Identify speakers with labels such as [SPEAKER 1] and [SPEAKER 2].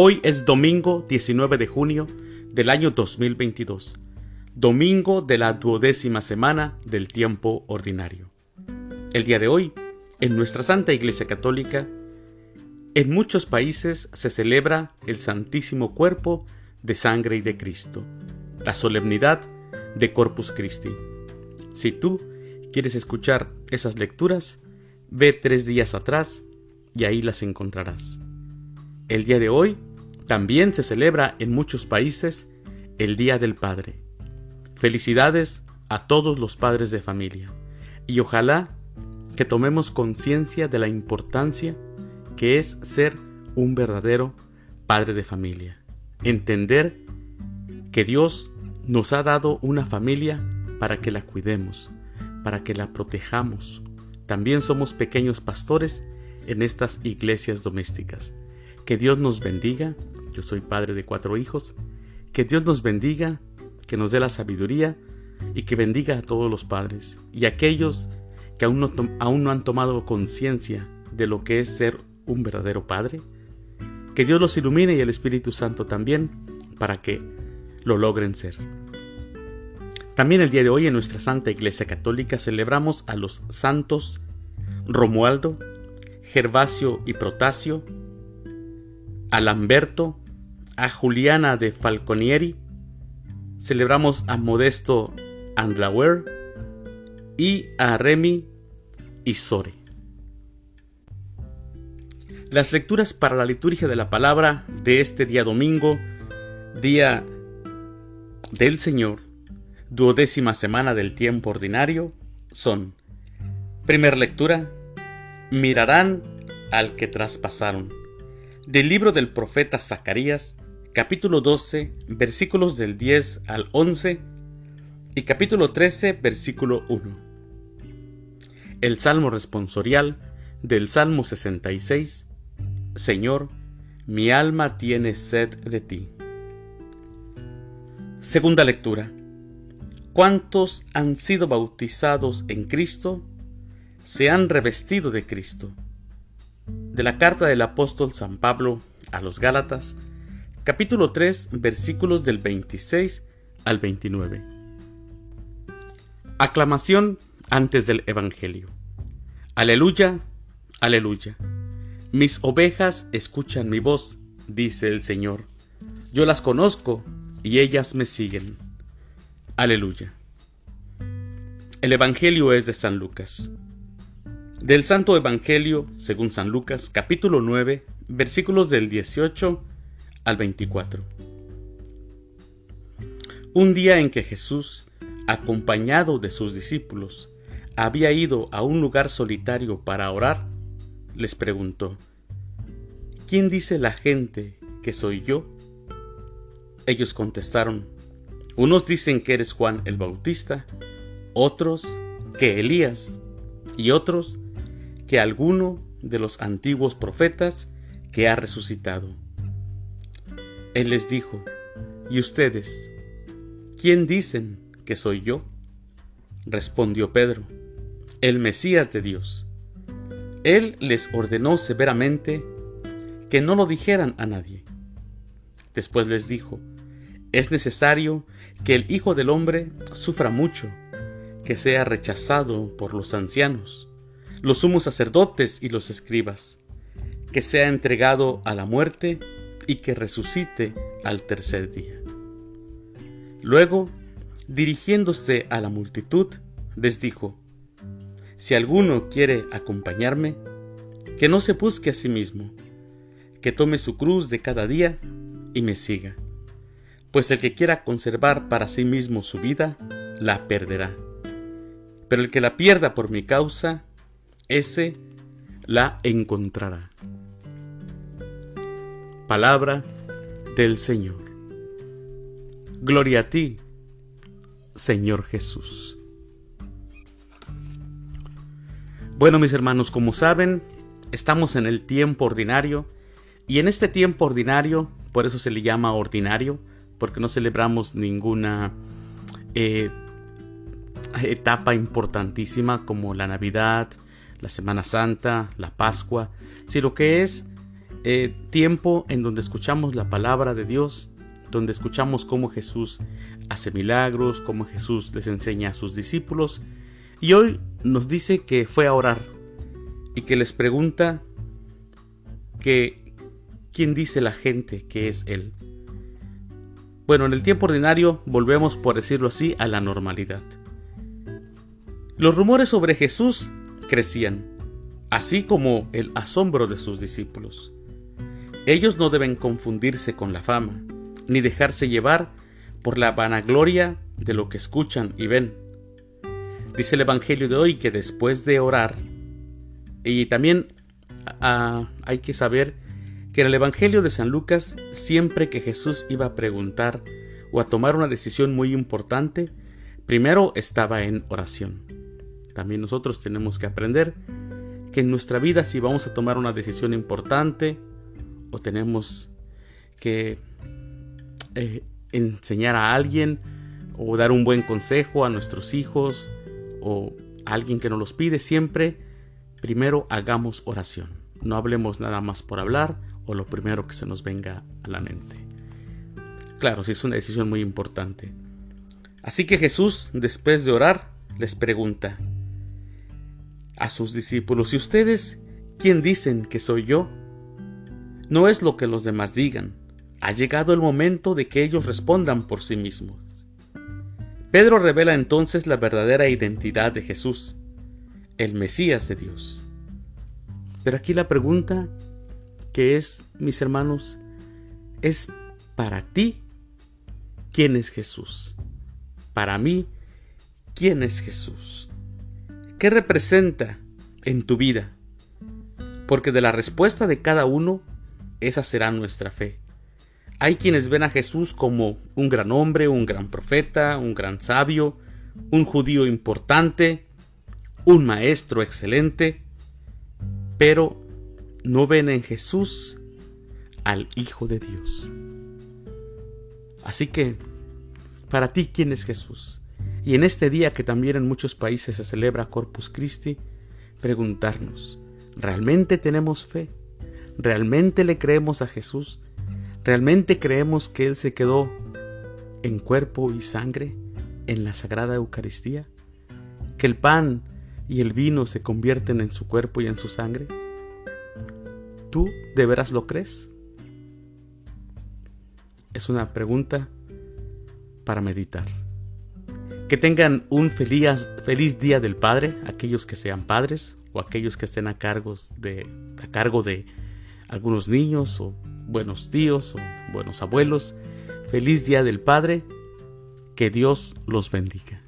[SPEAKER 1] Hoy es domingo 19 de junio del año 2022, domingo de la duodécima semana del tiempo ordinario. El día de hoy, en nuestra Santa Iglesia Católica, en muchos países se celebra el Santísimo Cuerpo de Sangre y de Cristo, la solemnidad de Corpus Christi. Si tú quieres escuchar esas lecturas, ve tres días atrás y ahí las encontrarás. El día de hoy también se celebra en muchos países el Día del Padre. Felicidades a todos los padres de familia y ojalá que tomemos conciencia de la importancia que es ser un verdadero padre de familia. Entender que Dios nos ha dado una familia para que la cuidemos, para que la protejamos. También somos pequeños pastores en estas iglesias domésticas. Que Dios nos bendiga yo soy padre de cuatro hijos. Que Dios nos bendiga, que nos dé la sabiduría y que bendiga a todos los padres y aquellos que aún no, aún no han tomado conciencia de lo que es ser un verdadero padre. Que Dios los ilumine y el Espíritu Santo también para que lo logren ser. También el día de hoy en nuestra Santa Iglesia Católica celebramos a los santos Romualdo, Gervasio y Protasio, a Lamberto, a Juliana de Falconieri, celebramos a Modesto Andlauer y a Remy Isore. Las lecturas para la liturgia de la palabra de este día domingo, día del Señor, duodécima semana del tiempo ordinario, son, primer lectura, mirarán al que traspasaron. Del libro del profeta Zacarías, capítulo 12, versículos del 10 al 11 y capítulo 13, versículo 1. El Salmo responsorial del Salmo 66. Señor, mi alma tiene sed de ti. Segunda lectura. ¿Cuántos han sido bautizados en Cristo? Se han revestido de Cristo. De la carta del apóstol San Pablo a los Gálatas, capítulo 3, versículos del 26 al 29. Aclamación antes del Evangelio. Aleluya, aleluya. Mis ovejas escuchan mi voz, dice el Señor. Yo las conozco y ellas me siguen. Aleluya. El Evangelio es de San Lucas. Del Santo Evangelio, según San Lucas, capítulo 9, versículos del 18 al 24. Un día en que Jesús, acompañado de sus discípulos, había ido a un lugar solitario para orar, les preguntó, ¿quién dice la gente que soy yo? Ellos contestaron, unos dicen que eres Juan el Bautista, otros que Elías, y otros que alguno de los antiguos profetas que ha resucitado. Él les dijo, ¿y ustedes? ¿Quién dicen que soy yo? Respondió Pedro, el Mesías de Dios. Él les ordenó severamente que no lo dijeran a nadie. Después les dijo, es necesario que el Hijo del Hombre sufra mucho, que sea rechazado por los ancianos, los sumos sacerdotes y los escribas, que sea entregado a la muerte y que resucite al tercer día. Luego, dirigiéndose a la multitud, les dijo, Si alguno quiere acompañarme, que no se busque a sí mismo, que tome su cruz de cada día y me siga, pues el que quiera conservar para sí mismo su vida, la perderá. Pero el que la pierda por mi causa, ese la encontrará. Palabra del Señor. Gloria a ti, Señor Jesús. Bueno, mis hermanos, como saben, estamos en el tiempo ordinario y en este tiempo ordinario, por eso se le llama ordinario, porque no celebramos ninguna eh, etapa importantísima como la Navidad, la Semana Santa, la Pascua, sino que es eh, tiempo en donde escuchamos la palabra de Dios, donde escuchamos cómo Jesús hace milagros, cómo Jesús les enseña a sus discípulos. Y hoy nos dice que fue a orar y que les pregunta que quién dice la gente que es Él. Bueno, en el tiempo ordinario volvemos, por decirlo así, a la normalidad. Los rumores sobre Jesús crecían, así como el asombro de sus discípulos. Ellos no deben confundirse con la fama, ni dejarse llevar por la vanagloria de lo que escuchan y ven. Dice el Evangelio de hoy que después de orar, y también ah, hay que saber que en el Evangelio de San Lucas, siempre que Jesús iba a preguntar o a tomar una decisión muy importante, primero estaba en oración. También nosotros tenemos que aprender que en nuestra vida si vamos a tomar una decisión importante, o tenemos que eh, enseñar a alguien o dar un buen consejo a nuestros hijos o a alguien que nos los pide, siempre primero hagamos oración. No hablemos nada más por hablar o lo primero que se nos venga a la mente. Claro, si es una decisión muy importante. Así que Jesús, después de orar, les pregunta a sus discípulos, ¿y ustedes quién dicen que soy yo? No es lo que los demás digan. Ha llegado el momento de que ellos respondan por sí mismos. Pedro revela entonces la verdadera identidad de Jesús, el Mesías de Dios. Pero aquí la pregunta que es, mis hermanos, es para ti, ¿quién es Jesús? Para mí, ¿quién es Jesús? ¿Qué representa en tu vida? Porque de la respuesta de cada uno esa será nuestra fe. Hay quienes ven a Jesús como un gran hombre, un gran profeta, un gran sabio, un judío importante, un maestro excelente, pero no ven en Jesús al Hijo de Dios. Así que, para ti, ¿quién es Jesús? Y en este día que también en muchos países se celebra Corpus Christi, preguntarnos, ¿realmente tenemos fe? ¿Realmente le creemos a Jesús? ¿Realmente creemos que Él se quedó en cuerpo y sangre en la Sagrada Eucaristía? ¿Que el pan y el vino se convierten en su cuerpo y en su sangre? ¿Tú de veras lo crees? Es una pregunta para meditar. Que tengan un feliz, feliz día del Padre, aquellos que sean padres o aquellos que estén a, cargos de, a cargo de algunos niños o buenos tíos o buenos abuelos. Feliz Día del Padre. Que Dios los bendiga.